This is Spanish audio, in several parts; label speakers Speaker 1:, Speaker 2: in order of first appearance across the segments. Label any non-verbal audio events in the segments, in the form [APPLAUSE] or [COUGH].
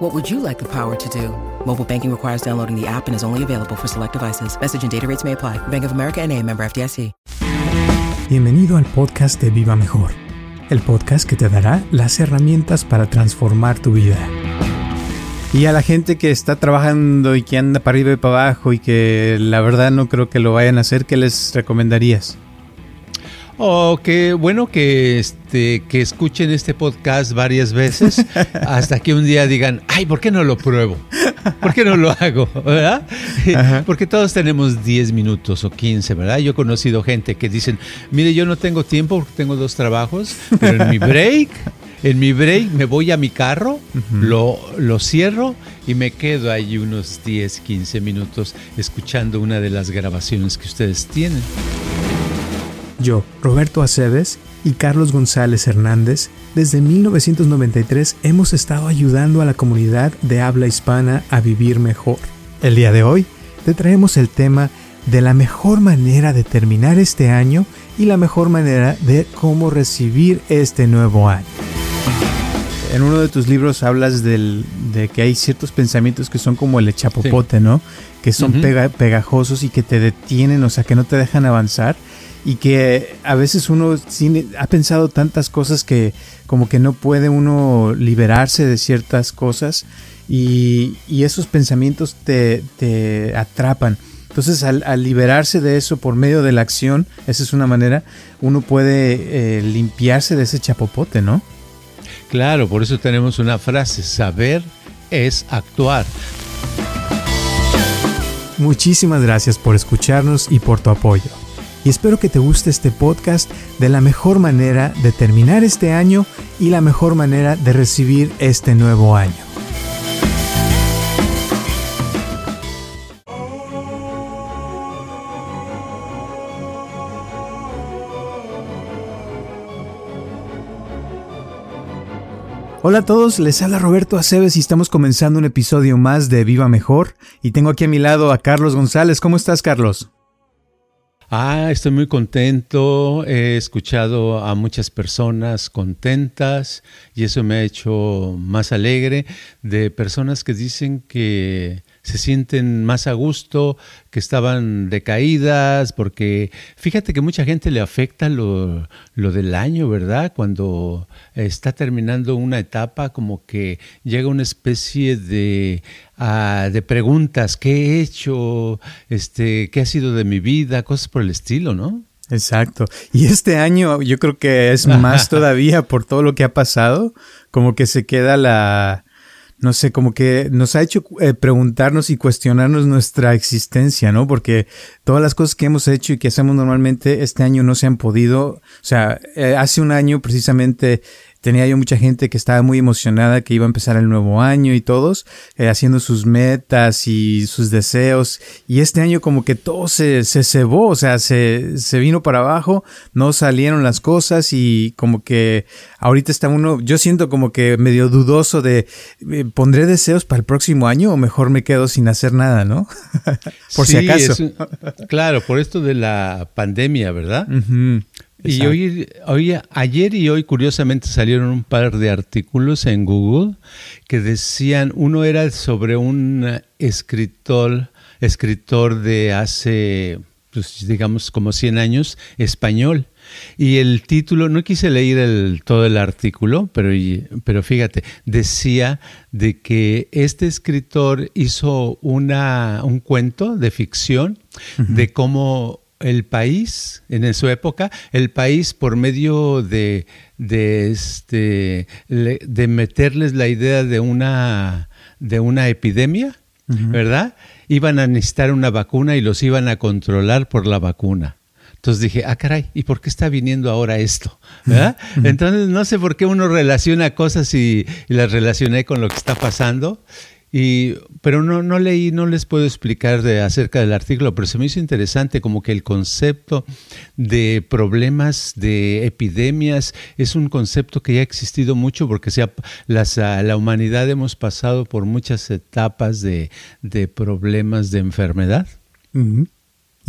Speaker 1: What would you like the power to do? Mobile banking requires downloading the app and is only available for select devices. Message and data rates may apply. Bank of America NA, member FDIC.
Speaker 2: Bienvenido al podcast de Viva Mejor, el podcast que te dará las herramientas para transformar tu vida. Y a la gente que está trabajando y que anda para arriba y para abajo y que la verdad no creo que lo vayan a hacer, ¿qué les recomendarías?
Speaker 3: Oh, qué bueno que este que escuchen este podcast varias veces [LAUGHS] hasta que un día digan, ay, ¿por qué no lo pruebo? ¿Por qué no lo hago? ¿Verdad? [LAUGHS] Porque todos tenemos 10 minutos o 15, ¿verdad? Yo he conocido gente que dicen, mire, yo no tengo tiempo porque tengo dos trabajos, pero en mi [LAUGHS] break, en mi break me voy a mi carro, lo, lo cierro y me quedo ahí unos 10, 15 minutos escuchando una de las grabaciones que ustedes tienen.
Speaker 2: Yo, Roberto Aceves y Carlos González Hernández, desde 1993 hemos estado ayudando a la comunidad de habla hispana a vivir mejor. El día de hoy te traemos el tema de la mejor manera de terminar este año y la mejor manera de cómo recibir este nuevo año. En uno de tus libros hablas del, de que hay ciertos pensamientos que son como el echapopote, ¿no? Que son pega, pegajosos y que te detienen, o sea, que no te dejan avanzar y que a veces uno ha pensado tantas cosas que como que no puede uno liberarse de ciertas cosas y, esos pensamientos te, atrapan. Entonces al, liberarse de eso por medio de la acción, esa es una manera, uno puede eh, limpiarse de ese chapopote, ¿no?
Speaker 3: Claro, por eso tenemos una frase, saber es actuar.
Speaker 2: Muchísimas gracias por escucharnos y por tu apoyo y espero que te guste este podcast de la mejor manera de terminar este año y la mejor manera de recibir este nuevo año. Hola a todos, les habla Roberto Aceves y estamos comenzando un episodio más de Viva Mejor y tengo aquí a mi lado a Carlos González. ¿Cómo estás, Carlos?
Speaker 3: Ah, estoy muy contento. He escuchado a muchas personas contentas y eso me ha hecho más alegre de personas que dicen que se sienten más a gusto, que estaban decaídas, porque fíjate que mucha gente le afecta lo, del año, ¿verdad? Cuando está terminando una etapa, como que llega una especie de, ah, de preguntas, ¿qué he hecho? Este, ¿Qué ha sido de mi vida? Cosas por el estilo, ¿no?
Speaker 2: Exacto. Y este año yo creo que es más [LAUGHS] todavía por todo lo que ha pasado, como que se queda la no sé, como que nos ha hecho eh, preguntarnos y cuestionarnos nuestra existencia, ¿no? Porque todas las cosas que hemos hecho y que hacemos normalmente este año no se han podido, o sea, eh, hace un año precisamente tenía yo mucha gente que estaba muy emocionada que iba a empezar el nuevo año y todos eh, haciendo sus metas y sus deseos y este año como que todo se, se cebó, o sea, se, se vino para abajo, no salieron las cosas y como que ahorita está uno, yo siento como que medio dudoso de eh, pondré deseos para el próximo año o mejor me quedo sin hacer nada, ¿no? [LAUGHS]
Speaker 3: por si acaso. claro, por esto de la pandemia, ¿verdad? Y hoy, hoy, ayer y hoy curiosamente salieron un par de artículos en Google que decían, uno era sobre un escritor, escritor de hace, pues, digamos, como 100 años, español. Y el título, no quise leer el, todo el artículo, pero, pero fíjate, decía de que este escritor hizo una, un cuento de ficción de cómo el país, en su época, el país por medio de, de, este, de meterles la idea de una, de una epidemia, ¿verdad? Iban a necesitar una vacuna y los iban a controlar por la vacuna. Entonces dije, ah, caray, ¿y por qué está viniendo ahora esto? ¿verdad? Entonces no sé por qué uno relaciona cosas y, y las relacioné con lo que está pasando. Y, pero no, no leí, no les puedo explicar de, acerca del artículo, pero se me hizo interesante como que el concepto de problemas, de epidemias, es un concepto que ya ha existido mucho porque sea, las, ah, la humanidad hemos pasado por muchas etapas de, de problemas de enfermedad.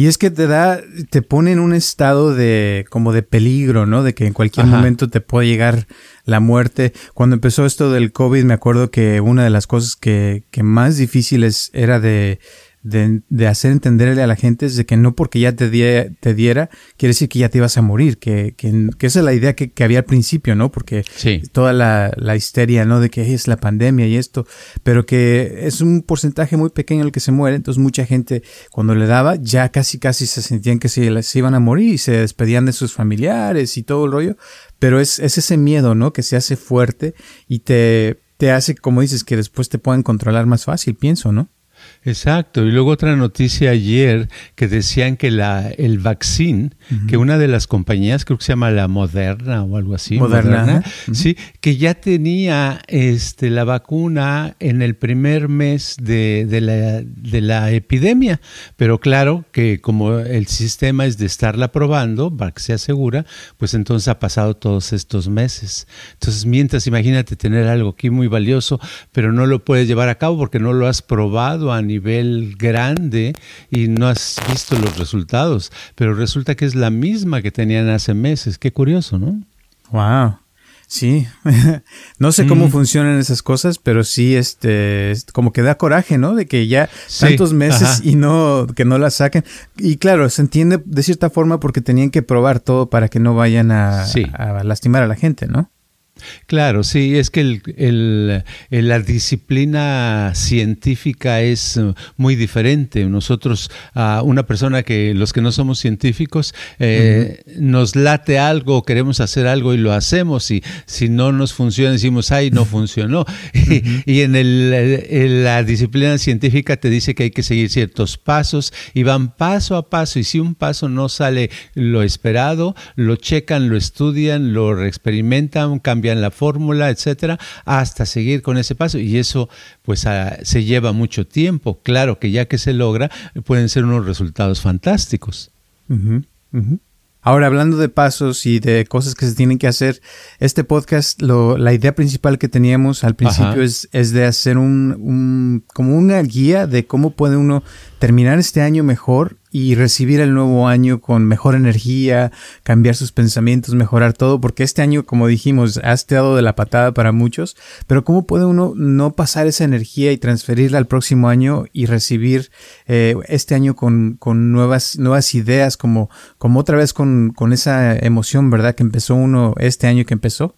Speaker 2: Y es que te da, te pone en un estado de, como de peligro, ¿no? De que en cualquier momento te puede llegar la muerte. Cuando empezó esto del COVID, me acuerdo que una de las cosas que, que más difíciles era de, de, de, hacer entenderle a la gente es de que no porque ya te, te diera, quiere decir que ya te ibas a morir, que, que, que esa es la idea que, que, había al principio, ¿no? Porque toda la, la, histeria, ¿no? De que es la pandemia y esto, pero que es un porcentaje muy pequeño el que se muere, entonces mucha gente cuando le daba ya casi casi se sentían que se, se iban a morir y se despedían de sus familiares y todo el rollo, pero es, es ese miedo, ¿no? Que se hace fuerte y te, te hace, como dices, que después te puedan controlar más fácil, pienso, ¿no?
Speaker 3: Exacto. Y luego otra noticia ayer que decían que la, el vaccín, que una de las compañías, creo que se llama la Moderna o algo así,
Speaker 2: Moderna,
Speaker 3: sí, que ya tenía este, la vacuna en el primer mes de, de, la, de la epidemia. Pero claro que como el sistema es de estarla probando para que sea segura, pues entonces ha pasado todos estos meses. Entonces, mientras imagínate tener algo aquí muy valioso, pero no lo puedes llevar a cabo porque no lo has probado a nivel grande y no has visto los resultados, pero resulta que es la misma que tenían hace meses. Qué curioso, ¿no?
Speaker 2: Wow. Sí, [LAUGHS] no sé cómo mm. funcionan esas cosas, pero sí, este, como que da coraje, ¿no? De que ya tantos meses y no, que no la saquen. Y claro, se entiende de cierta forma porque tenían que probar todo para que no vayan a lastimar a la gente, ¿no?
Speaker 3: Claro, sí, es que el, la disciplina científica es muy diferente. Nosotros, a una persona que los que no somos científicos, eh, nos late algo, queremos hacer algo y lo hacemos y si no nos funciona decimos, ay, no funcionó. [LAUGHS] y, en, el, la disciplina científica te dice que hay que seguir ciertos pasos y van paso a paso y si un paso no sale lo esperado, lo checan, lo estudian, lo experimentan, cambian en la fórmula, etcétera, hasta seguir con ese paso. Y eso, pues, ah, se lleva mucho tiempo. Claro que ya que se logra, pueden ser unos resultados fantásticos.
Speaker 2: Ahora, hablando de pasos y de cosas que se tienen que hacer, este podcast, lo, la idea principal que teníamos al principio es, es, de hacer un, un, como una guía de cómo puede uno terminar este año mejor y recibir el nuevo año con mejor energía, cambiar sus pensamientos, mejorar todo, porque este año, como dijimos, ha estado de la patada para muchos, pero ¿cómo puede uno no pasar esa energía y transferirla al próximo año y recibir eh, este año con, con, nuevas, nuevas ideas, como, como otra vez con, con esa emoción, ¿verdad? Que empezó uno este año que empezó.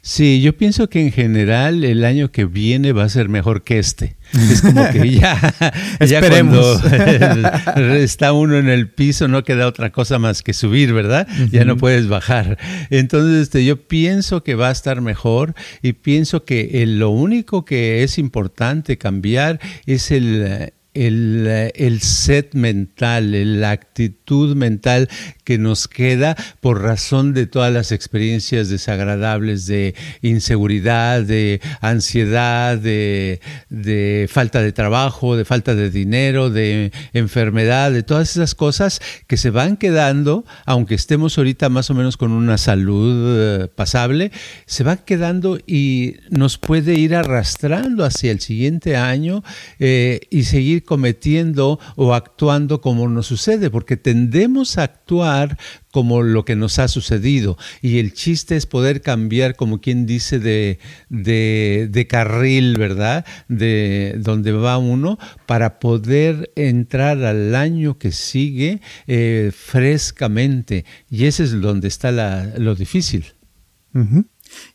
Speaker 3: Sí, yo pienso que en general el año que viene va a ser mejor que este. Es como que ya, [LAUGHS] ya cuando [LAUGHS] está uno en el piso no queda otra cosa más que subir, ¿verdad? Ya no puedes bajar. Entonces este, yo pienso que va a estar mejor y pienso que lo único que es importante cambiar es el el, el, set mental, la actitud mental que nos queda por razón de todas las experiencias desagradables de inseguridad, de ansiedad, de, de, falta de trabajo, de falta de dinero, de enfermedad, de todas esas cosas que se van quedando, aunque estemos ahorita más o menos con una salud eh, pasable, se van quedando y nos puede ir arrastrando hacia el siguiente año eh, y seguir cometiendo o actuando como nos sucede, porque tendemos a actuar como lo que nos ha sucedido. Y el chiste es poder cambiar, como quien dice, de, de, carril, ¿verdad? De donde va uno, para poder entrar al año que sigue eh, frescamente. Y ese es donde está la, lo difícil.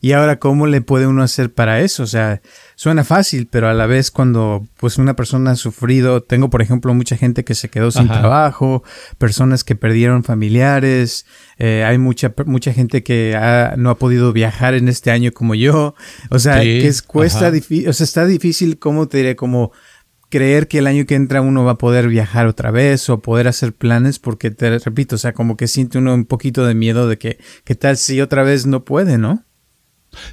Speaker 2: Y ahora, ¿cómo le puede uno hacer para eso? O sea, suena fácil, pero a la vez cuando pues una persona ha sufrido, tengo por ejemplo mucha gente que se quedó sin trabajo, personas que perdieron familiares, eh, hay mucha mucha gente que no ha podido viajar en este año como yo, o sea, que es, cuesta difícil, o sea, está difícil, ¿cómo te diré? Como creer que el año que entra uno va a poder viajar otra vez o poder hacer planes porque te repito, o sea, como que siente uno un poquito de miedo de que qué tal si otra vez no puede, ¿no?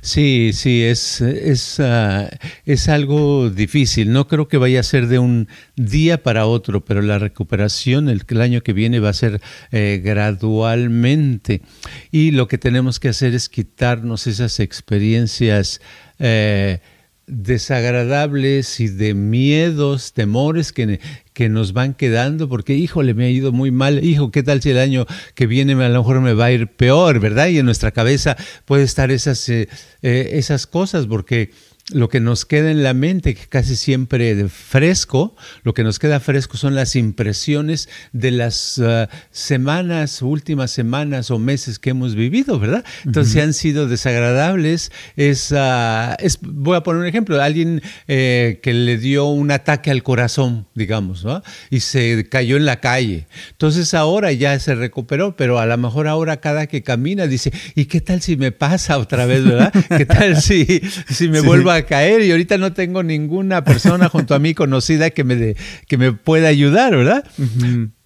Speaker 3: Sí, sí, es, es, ah, es, algo difícil. No creo que vaya a ser de un día para otro, pero la recuperación el, año que viene va a ser eh, gradualmente. Y lo que tenemos que hacer es quitarnos esas experiencias. Eh, desagradables y de miedos, temores que, que nos van quedando, porque híjole, me ha ido muy mal, hijo, ¿qué tal si el año que viene a lo mejor me va a ir peor, ¿verdad? Y en nuestra cabeza puede estar esas, eh, eh, esas cosas, porque lo que nos queda en la mente, que casi siempre fresco, lo que nos queda fresco son las impresiones de las uh, semanas, últimas semanas o meses que hemos vivido, ¿verdad? Entonces, si han sido desagradables, es, uh, es, voy a poner un ejemplo, alguien eh, que le dio un ataque al corazón, digamos, ¿no? Y se cayó en la calle. Entonces, ahora ya se recuperó, pero a lo mejor ahora cada que camina dice, ¿y qué tal si me pasa otra vez, verdad? ¿Qué tal si, si me [LAUGHS] vuelvo a a caer y ahorita no tengo ninguna persona junto a mí [LAUGHS] conocida que me, que me pueda ayudar, ¿verdad?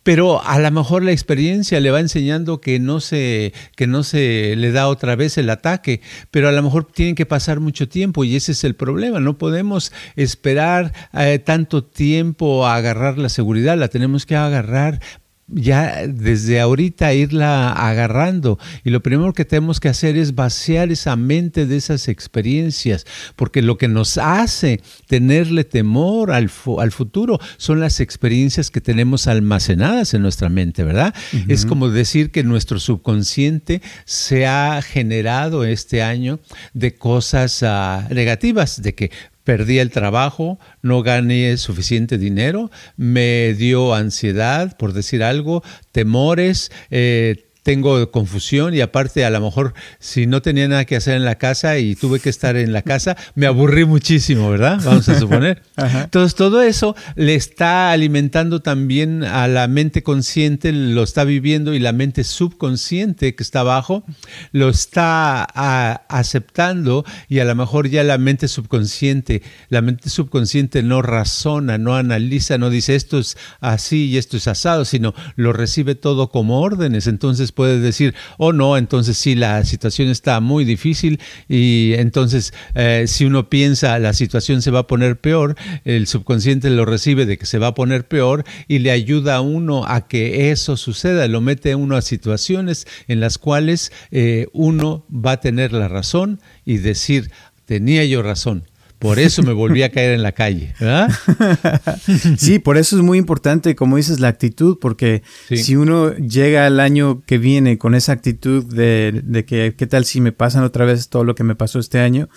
Speaker 3: Pero a lo mejor la experiencia le va enseñando que no, se, que no se le da otra vez el ataque, pero a lo mejor tienen que pasar mucho tiempo y ese es el problema. No podemos esperar eh, tanto tiempo a agarrar la seguridad, la tenemos que agarrar ya desde ahorita irla agarrando. Y lo primero que tenemos que hacer es vaciar esa mente de esas experiencias, porque lo que nos hace tenerle temor al, al futuro son las experiencias que tenemos almacenadas en nuestra mente, ¿verdad? Es como decir que nuestro subconsciente se ha generado este año de cosas ah, negativas, de que perdí el trabajo, no gané suficiente dinero, me dio ansiedad, por decir algo, temores, eh, tengo confusión y aparte a lo mejor si no tenía nada que hacer en la casa y tuve que estar en la casa, me aburrí muchísimo, ¿verdad? Vamos a suponer. [LAUGHS] Entonces todo eso le está alimentando también a la mente consciente, lo está viviendo y la mente subconsciente que está abajo lo está aceptando y a lo mejor ya la mente subconsciente, la mente subconsciente no razona, no analiza, no dice esto es así y esto es asado, sino lo recibe todo como órdenes. Entonces puede decir, oh no, entonces sí, la situación está muy difícil y entonces eh, si uno piensa la situación se va a poner peor, el subconsciente lo recibe de que se va a poner peor y le ayuda a uno a que eso suceda, lo mete uno a situaciones en las cuales eh, uno va a tener la razón y decir, tenía yo razón por eso me volví a caer en la calle. [LAUGHS]
Speaker 2: Sí, por eso es muy importante, como dices, la actitud, porque si uno llega al año que viene con esa actitud de, de que, ¿qué tal si me pasan otra vez todo lo que me pasó este año?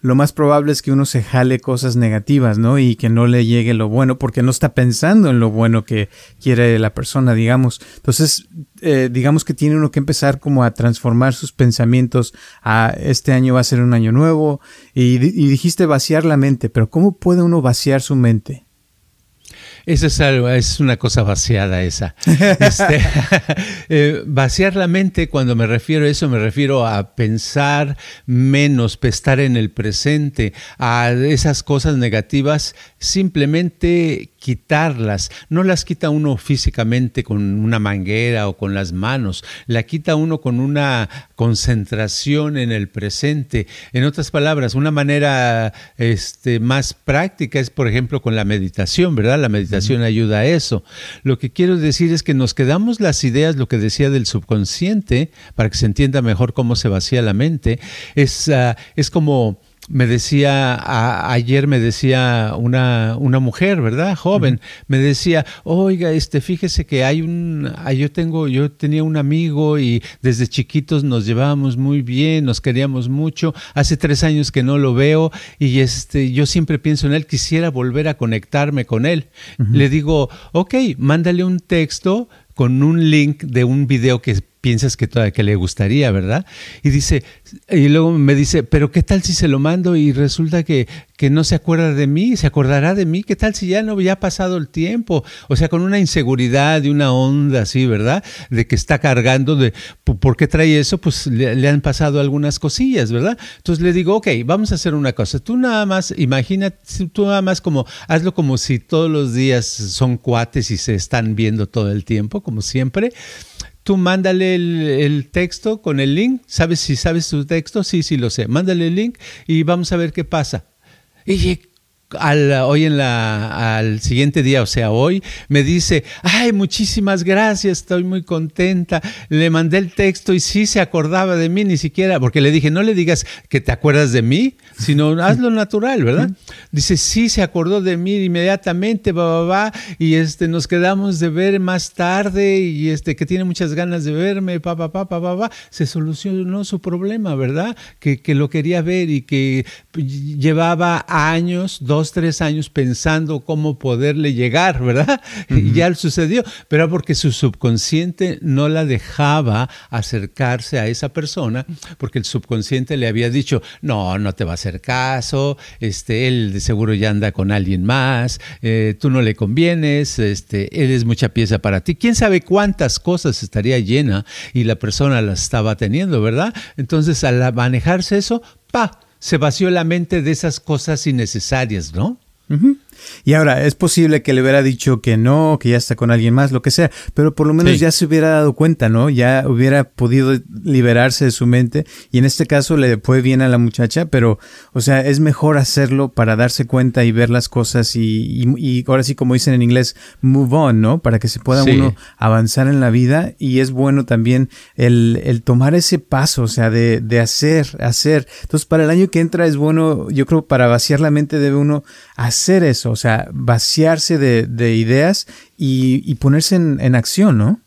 Speaker 2: Lo más probable es que uno se jale cosas negativas, ¿no? Y que no le llegue lo bueno porque no está pensando en lo bueno que quiere la persona, digamos. Entonces, eh, digamos que tiene uno que empezar como a transformar sus pensamientos a este año va a ser un año nuevo y, y dijiste vaciar la mente, pero ¿cómo puede uno vaciar su mente?
Speaker 3: Eso es algo, es una cosa vaciada esa. [LAUGHS] Este, [LAUGHS] eh, vaciar la mente, cuando me refiero a eso, me refiero a pensar menos, estar en el presente, a esas cosas negativas, simplemente quitarlas. No las quita uno físicamente con una manguera o con las manos, la quita uno con una concentración en el presente. En otras palabras, una manera este, más práctica es, por ejemplo, con la meditación, ¿verdad? La meditación ayuda a eso. Lo que quiero decir es que nos quedamos las ideas, lo que decía del subconsciente, para que se entienda mejor cómo se vacía la mente, es, ah, es como me decía, ayer me decía una, una mujer, ¿verdad? Joven, me decía, oiga, este, fíjese que hay un, ah, yo tengo, yo tenía un amigo y desde chiquitos nos llevábamos muy bien, nos queríamos mucho, hace tres años que no lo veo y este, yo siempre pienso en él, quisiera volver a conectarme con él. Le digo, ok, mándale un texto con un link de un video que piensas que, todavía, que le gustaría, ¿verdad? Y dice, y luego me dice, pero ¿qué tal si se lo mando y resulta que, que no se acuerda de mí? ¿Se acordará de mí? ¿Qué tal si ya no ya ha pasado el tiempo? O sea, con una inseguridad y una onda así, ¿verdad? De que está cargando de, ¿por qué trae eso? Pues le, han pasado algunas cosillas, ¿verdad? Entonces le digo, ok, vamos a hacer una cosa. Tú nada más, imagina, tú nada más como, hazlo como si todos los días son cuates y se están viendo todo el tiempo, como siempre tú mándale el, texto con el link, ¿sabes si sabes tu texto? Sí, sí lo sé, mándale el link y vamos a ver qué pasa. Y al, hoy en la, al siguiente día, o sea, hoy, me dice, ay, muchísimas gracias, estoy muy contenta. Le mandé el texto y sí se acordaba de mí, ni siquiera, porque le dije, no le digas que te acuerdas de mí, sino hazlo natural, ¿verdad? Dice, sí, se acordó de mí inmediatamente, va, va, y este, nos quedamos de ver más tarde y este, que tiene muchas ganas de verme, pa, pa, pa, pa, pa, pa. se solucionó su problema, ¿verdad? Que, que lo quería ver y que llevaba años, dos tres años pensando cómo poderle llegar, ¿verdad? [LAUGHS] Y ya sucedió, pero porque su subconsciente no la dejaba acercarse a esa persona, porque el subconsciente le había dicho, no, no te va a hacer caso, este, él de seguro ya anda con alguien más, eh, tú no le convienes, este, él es mucha pieza para ti. ¿Quién sabe cuántas cosas estaría llena y la persona las estaba teniendo, ¿verdad? Entonces, al manejarse eso, pa, se vació la mente de esas cosas innecesarias, ¿no?
Speaker 2: Y ahora, es posible que le hubiera dicho que no, que ya está con alguien más, lo que sea, pero por lo menos ya se hubiera dado cuenta, ¿no? Ya hubiera podido liberarse de su mente y en este caso le fue bien a la muchacha, pero, o sea, es mejor hacerlo para darse cuenta y ver las cosas y, y, ahora sí, como dicen en inglés, move on, ¿no? Para que se pueda uno avanzar en la vida y es bueno también el, el tomar ese paso, o sea, de, de hacer, hacer. Entonces, para el año que entra es bueno, yo creo, para vaciar la mente debe uno hacer eso, o sea, vaciarse de, ideas y, ponerse en, en acción, ¿no?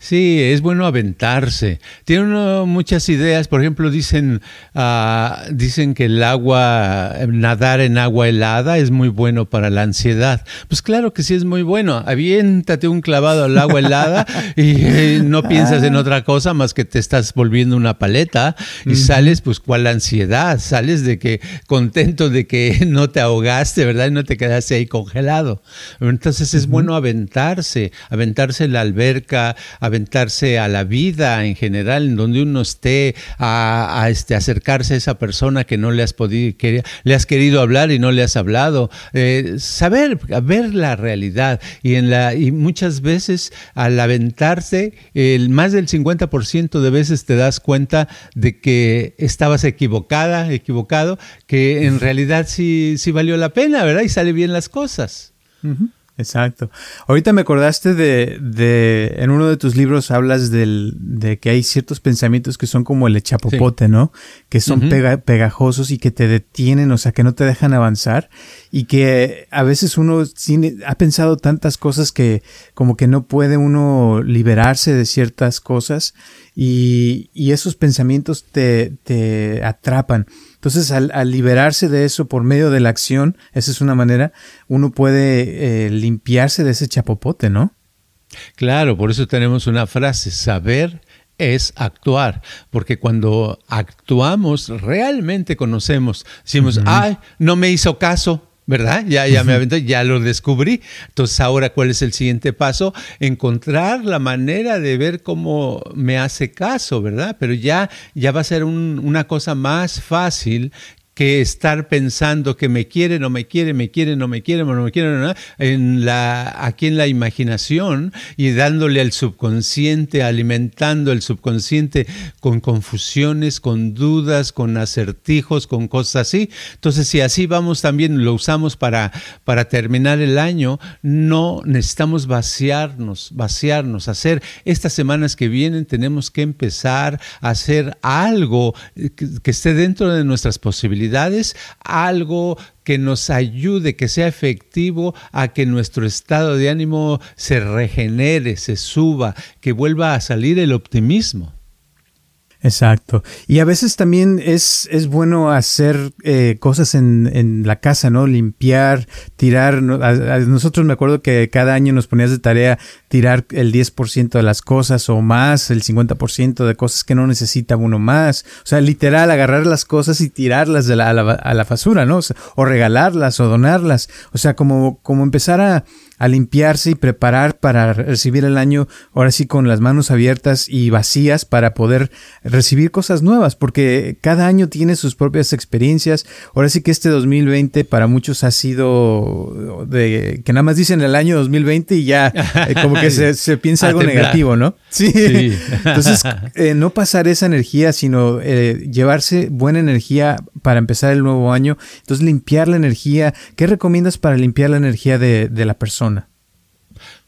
Speaker 3: Sí, es bueno aventarse. Tiene uno muchas ideas, por ejemplo, dicen, ah, dicen que el agua, nadar en agua helada es muy bueno para la ansiedad. Pues claro que sí es muy bueno. Aviéntate un clavado al agua helada y eh, no piensas en otra cosa más que te estás volviendo una paleta y sales, pues, ¿cuál ansiedad? Sales de que contento de que [LAUGHS] no te ahogaste, ¿verdad? Y no te quedaste ahí congelado. Entonces es bueno aventarse, aventarse en la alberca, aventarse a la vida en general, en donde uno esté a, este, acercarse a esa persona que no le has podido, que le has querido hablar y no le has hablado, eh, saber, ver la realidad y en la y muchas veces al aventarse, el más del 50% de veces te das cuenta de que estabas equivocada, equivocado, que en realidad sí, sí valió la pena, ¿verdad? Y sale bien las cosas.
Speaker 2: Exacto. Ahorita me acordaste de, de, en uno de tus libros hablas del, de que hay ciertos pensamientos que son como el echapopote, ¿no? Que son pegajosos y que te detienen, o sea, que no te dejan avanzar y que a veces uno ha pensado tantas cosas que como que no puede uno liberarse de ciertas cosas y, y esos pensamientos te, te atrapan. Entonces, al, liberarse de eso por medio de la acción, esa es una manera, uno puede eh, limpiarse de ese chapopote, ¿no?
Speaker 3: Claro, por eso tenemos una frase, saber es actuar, porque cuando actuamos realmente conocemos, decimos, ay, no me hizo caso, ¿verdad? Ya, ya me aventé, ya lo descubrí. Entonces, ahora, ¿cuál es el siguiente paso? Encontrar la manera de ver cómo me hace caso, ¿verdad? Pero ya, ya va a ser una cosa más fácil que estar pensando que me quiere, no me quiere, me quiere, no me quiere, no me quiere, en la, aquí en la imaginación y dándole al subconsciente, alimentando el subconsciente con confusiones, con dudas, con acertijos, con cosas así. Entonces, si así vamos también, lo usamos para, para terminar el año, no necesitamos vaciarnos, vaciarnos, hacer estas semanas que vienen, tenemos que empezar a hacer algo que esté dentro de nuestras posibilidades algo que nos ayude, que sea efectivo a que nuestro estado de ánimo se regenere, se suba, que vuelva a salir el optimismo.
Speaker 2: Exacto. Y a veces también es, es bueno hacer eh, cosas en, en, la casa, ¿no? Limpiar, tirar. A, nosotros me acuerdo que cada año nos ponías de tarea tirar el 10% de las cosas o más, el 50% de cosas que no necesita uno más. O sea, literal, agarrar las cosas y tirarlas de la, a, la, a, la, basura, ¿no? O, o regalarlas o donarlas. O sea, como, como empezar a, a limpiarse y preparar para recibir el año ahora sí con las manos abiertas y vacías para poder recibir cosas nuevas, porque cada año tiene sus propias experiencias. Ahora sí que este 2020 para muchos ha sido de que nada más dicen el año 2020 y ya eh, como que [LAUGHS] se, piensa algo negativo, ¿no? Sí. Entonces, [LAUGHS] eh, no pasar esa energía, sino eh, llevarse buena energía para empezar el nuevo año. Entonces, limpiar la energía. ¿Qué recomiendas para limpiar la energía de, de la persona?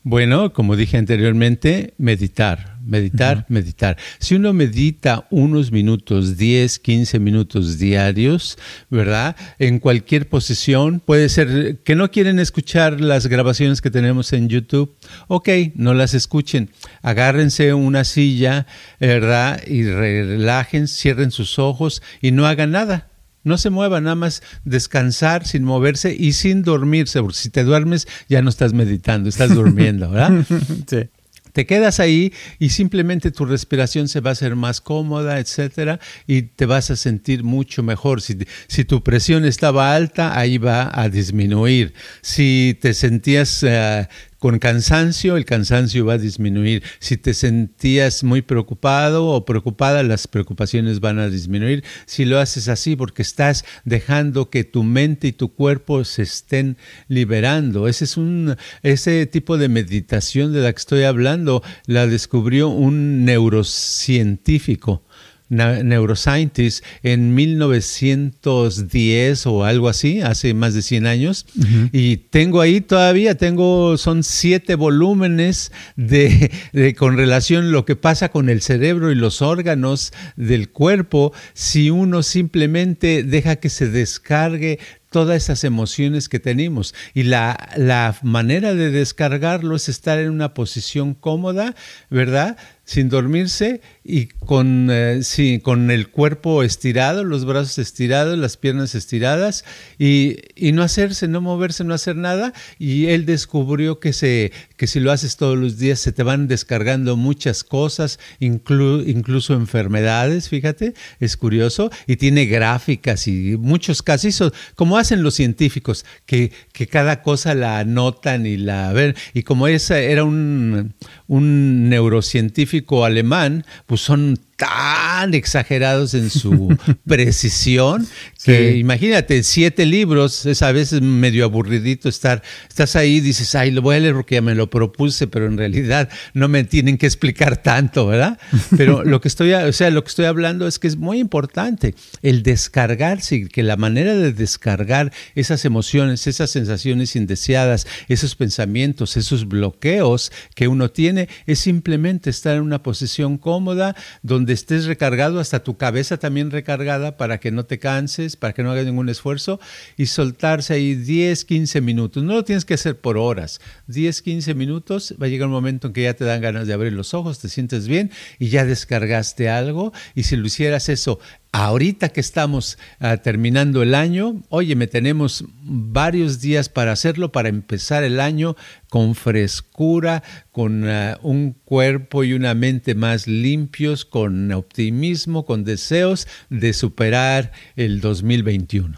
Speaker 3: Bueno, como dije anteriormente, meditar, meditar, meditar. Si uno medita unos minutos, 10, 15 minutos diarios, ¿verdad? En cualquier posición, puede ser que no quieren escuchar las grabaciones que tenemos en YouTube, ok, no las escuchen. Agárrense una silla, ¿verdad? Y relajen, cierren sus ojos y no hagan nada no se mueva, nada más descansar sin moverse y sin dormirse, porque si te duermes ya no estás meditando, estás durmiendo, ¿verdad? [LAUGHS] sí. Te quedas ahí y simplemente tu respiración se va a hacer más cómoda, etcétera, y te vas a sentir mucho mejor. Si, si tu presión estaba alta, ahí va a disminuir. Si te sentías eh, con cansancio, el cansancio va a disminuir. Si te sentías muy preocupado o preocupada, las preocupaciones van a disminuir. Si lo haces así porque estás dejando que tu mente y tu cuerpo se estén liberando. Ese es un ese tipo de meditación de la que estoy hablando la descubrió un neurocientífico neuroscientist en 1910 o algo así, hace más de 100 años. Y tengo ahí todavía, tengo, son siete volúmenes de, con relación a lo que pasa con el cerebro y los órganos del cuerpo si uno simplemente deja que se descargue todas esas emociones que tenemos. Y la, la manera de descargarlo es estar en una posición cómoda, ¿verdad? sin dormirse y con, eh, con el cuerpo estirado, los brazos estirados, las piernas estiradas y, no hacerse, no moverse, no hacer nada. Y él descubrió que, se, que si lo haces todos los días se te van descargando muchas cosas, incluso enfermedades, fíjate, es curioso. Y tiene gráficas y muchos casos, como hacen los científicos, que, que cada cosa la anotan y la ven. Y como esa era un, un neurocientífico alemán, pues son tan exagerados en su [LAUGHS] precisión que imagínate, siete libros es a veces medio aburridito estar, estás ahí dices, ay, lo voy a leer porque ya me lo propuse, pero en realidad no me tienen que explicar tanto, ¿verdad? Pero lo que estoy, o sea, lo que estoy hablando es que es muy importante el descargarse, que la manera de descargar esas emociones, esas sensaciones indeseadas, esos pensamientos, esos bloqueos que uno tiene, es simplemente estar en una posición cómoda donde estés recargado, hasta tu cabeza también recargada para que no te canses, para que no hagas ningún esfuerzo y soltarse ahí 10, 15 minutos. No lo tienes que hacer por horas. 10, 15 minutos, va a llegar un momento en que ya te dan ganas de abrir los ojos, te sientes bien y ya descargaste algo. Y si lo hicieras eso Ahorita que estamos ah, terminando el año, oye, me tenemos varios días para hacerlo, para empezar el año con frescura, con ah, un cuerpo y una mente más limpios, con optimismo, con deseos de superar el 2021.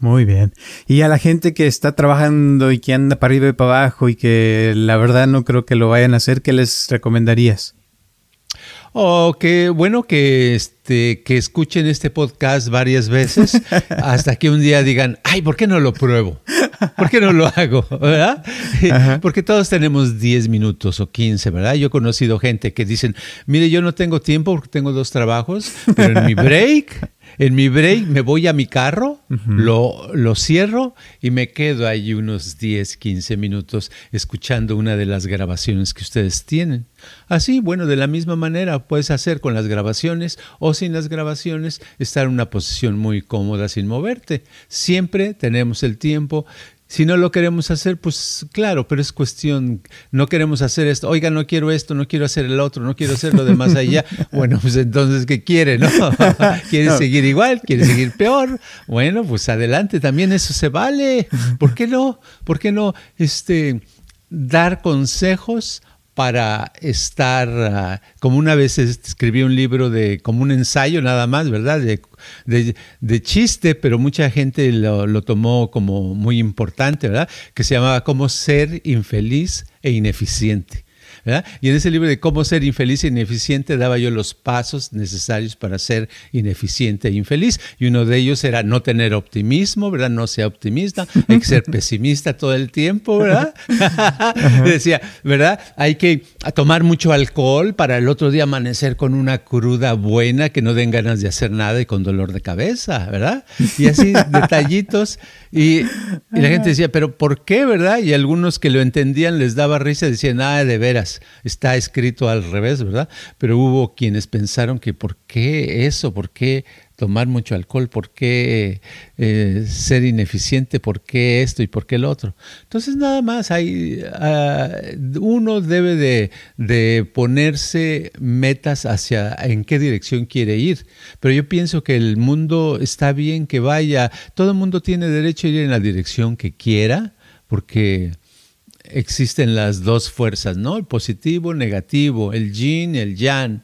Speaker 2: Muy bien. Y a la gente que está trabajando y que anda para arriba y para abajo y que la verdad no creo que lo vayan a hacer, ¿qué les recomendarías?
Speaker 3: Oh, qué bueno que, este, que escuchen este podcast varias veces [LAUGHS] hasta que un día digan, ay, ¿por qué no lo pruebo? ¿Por qué no lo hago? ¿Verdad? Porque todos tenemos 10 minutos o 15, ¿verdad? Yo he conocido gente que dicen, mire, yo no tengo tiempo porque tengo dos trabajos, pero en mi [LAUGHS] break en mi break me voy a mi carro, lo, lo, cierro y me quedo ahí unos 10, 15 minutos escuchando una de las grabaciones que ustedes tienen. Así, bueno, de la misma manera puedes hacer con las grabaciones o sin las grabaciones, estar en una posición muy cómoda sin moverte. Siempre tenemos el tiempo si no lo queremos hacer, pues claro, pero es cuestión, no queremos hacer esto, oiga, no quiero esto, no quiero hacer el otro, no quiero hacer lo de más allá. [LAUGHS] Bueno, pues entonces, ¿qué quiere, no? [LAUGHS] ¿Quiere seguir igual? ¿Quiere [LAUGHS] seguir peor? Bueno, pues adelante, también eso se vale. ¿Por qué no? ¿Por qué no este, dar consejos para estar, ah, como una vez escribí un libro de, como un ensayo nada más, ¿verdad? De, de, chiste, pero mucha gente lo, lo, tomó como muy importante, ¿verdad? Que se llamaba Cómo ser infeliz e ineficiente. Y en ese libro de cómo ser infeliz e ineficiente daba yo los pasos necesarios para ser ineficiente e infeliz. Y uno de ellos era no tener optimismo, ¿verdad? No sea optimista, [LAUGHS] hay que ser pesimista todo el tiempo, ¿verdad? [LAUGHS] Decía, ¿verdad? Hay que tomar mucho alcohol para el otro día amanecer con una cruda buena, que no den ganas de hacer nada y con dolor de cabeza, ¿verdad? Y así [LAUGHS] detallitos. Y, la gente decía, pero ¿por qué, verdad? Y algunos que lo entendían les daba risa, decían, ah, de veras, está escrito al revés, ¿verdad? Pero hubo quienes pensaron que ¿por qué eso? ¿Por qué tomar mucho alcohol? ¿Por qué eh, ser ineficiente? ¿Por qué esto y por qué el otro? Entonces nada más, hay, ah, uno debe de, de, ponerse metas hacia en qué dirección quiere ir. Pero yo pienso que el mundo está bien que vaya, todo el mundo tiene derecho a ir en la dirección que quiera, porque existen las dos fuerzas, ¿no? El positivo, el negativo, el yin, el yang.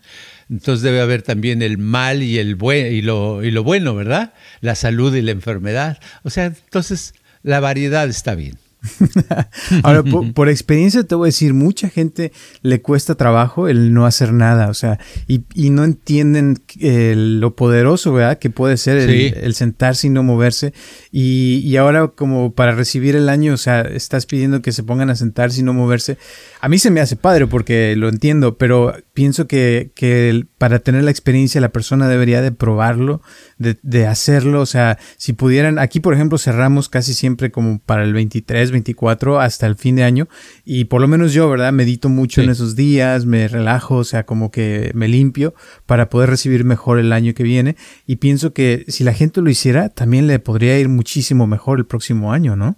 Speaker 3: Entonces debe haber también el mal y el buen y lo, y lo bueno, ¿verdad? La salud y la enfermedad. O sea, entonces la variedad está bien. [LAUGHS]
Speaker 2: Ahora, [LAUGHS] por, experiencia te voy a decir, mucha gente le cuesta trabajo el no hacer nada, o sea, y, no entienden eh, lo poderoso, ¿verdad? Que puede ser el, sentarse y no moverse. Y, ahora como para recibir el año, o sea, estás pidiendo que se pongan a sentarse y no moverse. A mí se me hace padre porque lo entiendo, pero pienso que, que para tener la experiencia la persona debería de probarlo, de, de hacerlo, o sea, si pudieran, aquí por ejemplo cerramos casi siempre como para el 23, 24 hasta el fin de año y por lo menos yo, ¿verdad? Medito mucho en esos días, me relajo, o sea, como que me limpio para poder recibir mejor el año que viene y pienso que si la gente lo hiciera, también le podría ir muchísimo mejor el próximo año, ¿no?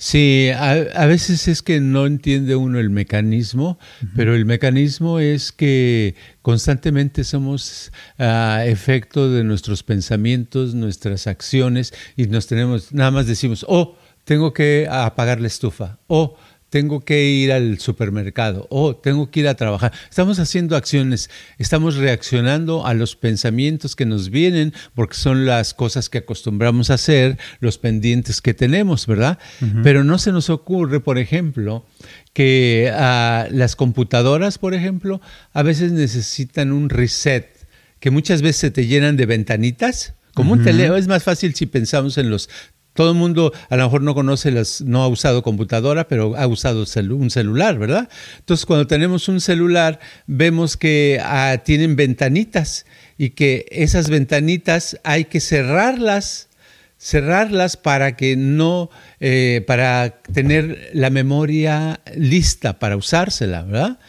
Speaker 3: Sí, a, veces es que no entiende uno el mecanismo, pero el mecanismo es que constantemente somos uh, efecto de nuestros pensamientos, nuestras acciones y nos tenemos, nada más decimos, oh, tengo que apagar la estufa o tengo que ir al supermercado o tengo que ir a trabajar. Estamos haciendo acciones, estamos reaccionando a los pensamientos que nos vienen porque son las cosas que acostumbramos a hacer, los pendientes que tenemos, ¿verdad? Pero no se nos ocurre, por ejemplo, que ah, las computadoras, por ejemplo, a veces necesitan un reset, que muchas veces se te llenan de ventanitas. Como un teléfono, es más fácil si pensamos en los todo el mundo a lo mejor no conoce las, no ha usado computadora, pero ha usado un celular, ¿verdad? Entonces, cuando tenemos un celular, vemos que ah, tienen ventanitas y que esas ventanitas hay que cerrarlas cerrarlas para que no, eh, para tener la memoria lista para usársela, ¿verdad?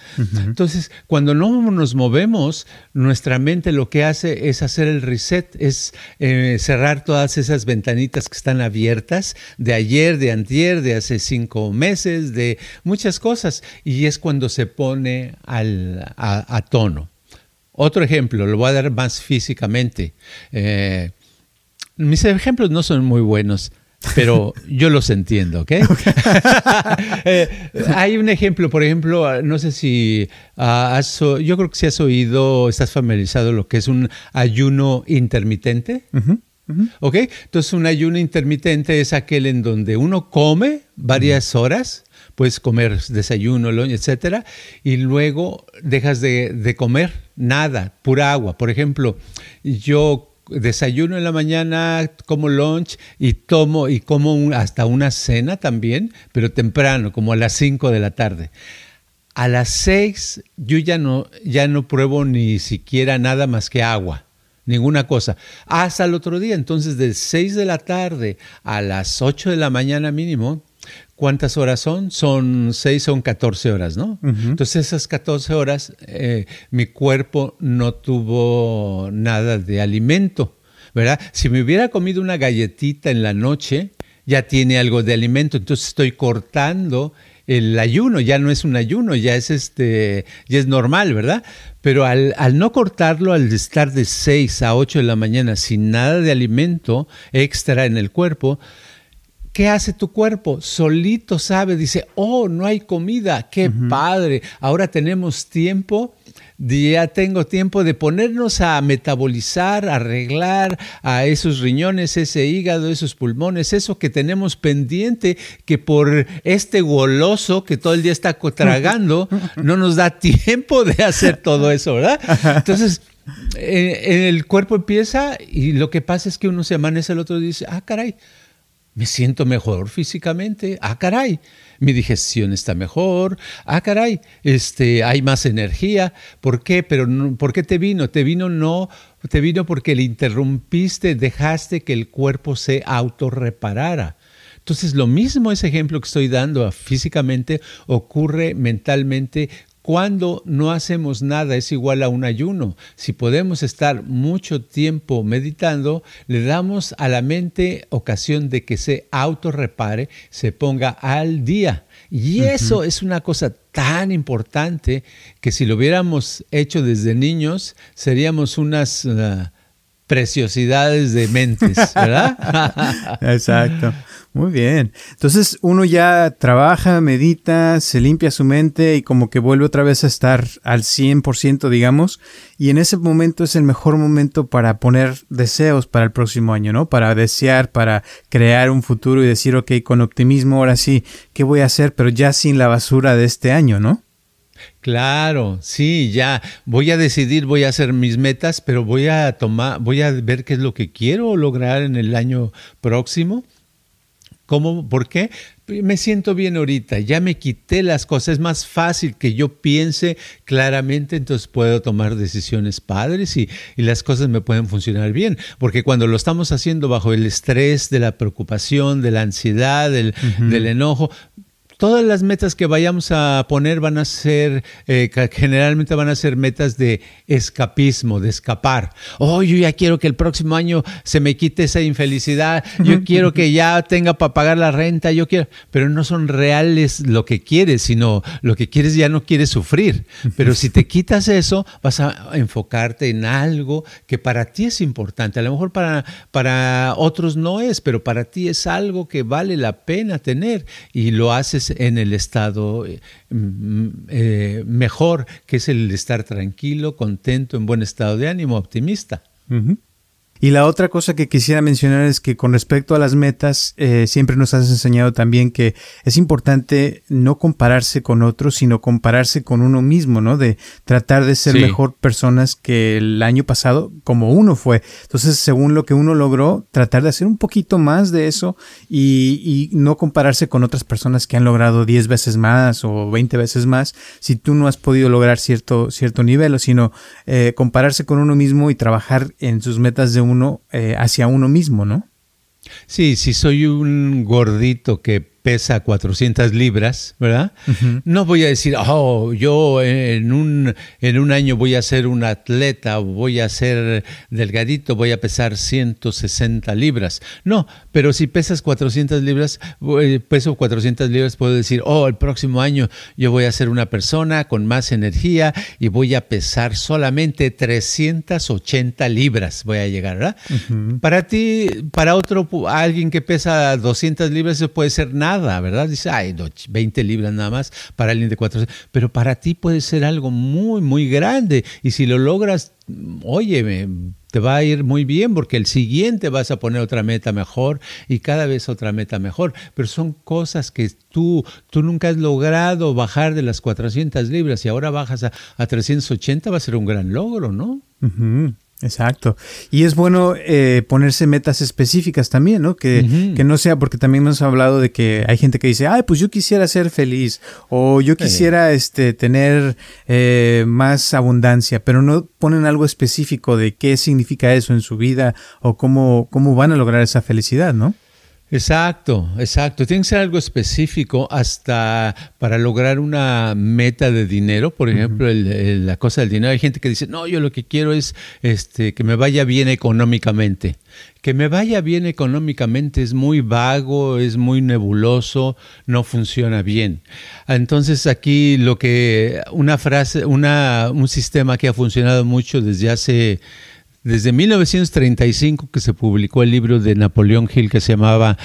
Speaker 3: Entonces, cuando no nos movemos, nuestra mente lo que hace es hacer el reset, es eh, cerrar todas esas ventanitas que están abiertas de ayer, de antier, de hace cinco meses, de muchas cosas, y es cuando se pone al, a, tono. Otro ejemplo, lo voy a dar más físicamente. Eh, mis ejemplos no son muy buenos, pero [LAUGHS] yo los entiendo, ¿ok? [LAUGHS] Eh, hay un ejemplo, por ejemplo, no sé si ah, has, yo creo que si has oído, estás familiarizado lo que es un ayuno intermitente. ¿Ok? Entonces, un ayuno intermitente es aquel en donde uno come varias horas, puedes comer desayuno, etcétera, y luego dejas de, de comer nada, pura agua. Por ejemplo, yo desayuno en la mañana, como lunch y tomo y como hasta una cena también, pero temprano, como a las 5 de la tarde. A las 6 yo ya no, ya no pruebo ni siquiera nada más que agua, ninguna cosa. Hasta el otro día, entonces de 6 de la tarde a las 8 de la mañana mínimo, ¿Cuántas horas son? Son 6, son 14 horas, ¿no? Entonces esas 14 horas eh, mi cuerpo no tuvo nada de alimento, ¿verdad? Si me hubiera comido una galletita en la noche, ya tiene algo de alimento, entonces estoy cortando el ayuno, ya no es un ayuno, ya es este, ya es normal, ¿verdad? Pero al, al, no cortarlo, al estar de 6 a 8 de la mañana sin nada de alimento extra en el cuerpo, ¿Qué hace tu cuerpo? Solito sabe, dice, oh, no hay comida, qué padre, ahora tenemos tiempo ya tengo tiempo de ponernos a metabolizar, arreglar a esos riñones, ese hígado, esos pulmones, eso que tenemos pendiente, que por este goloso que todo el día está tragando, [LAUGHS] no nos da tiempo de hacer todo eso, ¿verdad? [LAUGHS] Entonces, eh, el cuerpo empieza y lo que pasa es que uno se amanece el otro dice, ah, caray, me siento mejor físicamente, ah, caray mi digestión está mejor, ah, caray, este, hay más energía, ¿por qué? Pero ¿por qué te vino? Te vino no, te vino porque le interrumpiste, dejaste que el cuerpo se autorreparara. Entonces, lo mismo ese ejemplo que estoy dando físicamente ocurre mentalmente cuando no hacemos nada es igual a un ayuno. Si podemos estar mucho tiempo meditando, le damos a la mente ocasión de que se autorrepare, se ponga al día. Y eso es una cosa tan importante que si lo hubiéramos hecho desde niños, seríamos unas... Uh, preciosidades de mentes, ¿verdad? [LAUGHS]
Speaker 2: Exacto. Muy bien. Entonces uno ya trabaja, medita, se limpia su mente y como que vuelve otra vez a estar al 100%, digamos. Y en ese momento es el mejor momento para poner deseos para el próximo año, ¿no? Para desear, para crear un futuro y decir, ok, con optimismo, ahora sí, ¿qué voy a hacer? Pero ya sin la basura de este año, ¿no?
Speaker 3: Claro, sí, ya voy a decidir, voy a hacer mis metas, pero voy a tomar, voy a ver qué es lo que quiero lograr en el año próximo ¿Cómo? ¿Por qué? Me siento bien ahorita, ya me quité las cosas, es más fácil que yo piense claramente, entonces puedo tomar decisiones padres y, las cosas me pueden funcionar bien, porque cuando lo estamos haciendo bajo el estrés de la preocupación, de la ansiedad, del, del enojo, todas las metas que vayamos a poner van a ser, eh, generalmente van a ser metas de escapismo, de escapar. Oh, yo ya quiero que el próximo año se me quite esa infelicidad, yo quiero que ya tenga para pagar la renta, yo quiero, pero no son reales lo que quieres, sino lo que quieres ya no quieres sufrir. Pero si te quitas eso, vas a enfocarte en algo que para ti es importante. A lo mejor para, para otros no es, pero para ti es algo que vale la pena tener y lo haces en el estado eh, mm, eh, mejor, que es el estar tranquilo, contento, en buen estado de ánimo, optimista.
Speaker 2: Y la otra cosa que quisiera mencionar es que con respecto a las metas, eh, siempre nos has enseñado también que es importante no compararse con otros, sino compararse con uno mismo, ¿no? De tratar de ser mejor personas que el año pasado, como uno fue. Entonces, según lo que uno logró, tratar de hacer un poquito más de eso y, no compararse con otras personas que han logrado 10 veces más o 20 veces más, si tú no has podido lograr cierto, cierto nivel, sino eh, compararse con uno mismo y trabajar en sus metas de uno eh, hacia uno mismo, ¿no?
Speaker 3: Sí, si soy un gordito que pesa 400 libras, ¿verdad? No voy a decir, oh, yo en un, en un año voy a ser un atleta, voy a ser delgadito, voy a pesar 160 libras. No, pero si pesas 400 libras, peso 400 libras, puedo decir, oh, el próximo año yo voy a ser una persona con más energía y voy a pesar solamente 380 libras, voy a llegar, ¿verdad? Para ti, para otro, alguien que pesa 200 libras, eso puede ser nada ¿verdad? Dice, ay, 20 libras nada más para alguien de 400, pero para ti puede ser algo muy, muy grande y si lo logras, óyeme, te va a ir muy bien porque el siguiente vas a poner otra meta mejor y cada vez otra meta mejor, pero son cosas que tú, tú nunca has logrado bajar de las 400 libras y ahora bajas a, a 380, va a ser un gran logro, ¿no?
Speaker 2: Exacto. Y es bueno eh, ponerse metas específicas también, ¿no? Que, que, no sea, porque también hemos hablado de que hay gente que dice, ay, pues yo quisiera ser feliz o yo quisiera este, tener eh, más abundancia, pero no ponen algo específico de qué significa eso en su vida o cómo, cómo van a lograr esa felicidad, ¿no?
Speaker 3: Exacto, exacto. Tiene que ser algo específico hasta para lograr una meta de dinero. Por ejemplo, la cosa del dinero. Hay gente que dice, no, yo lo que quiero es este, que me vaya bien económicamente. Que me vaya bien económicamente es muy vago, es muy nebuloso, no funciona bien. Entonces aquí lo que una frase, una, un sistema que ha funcionado mucho desde hace desde 1935 que se publicó el libro de Napoleón Hill que se llamaba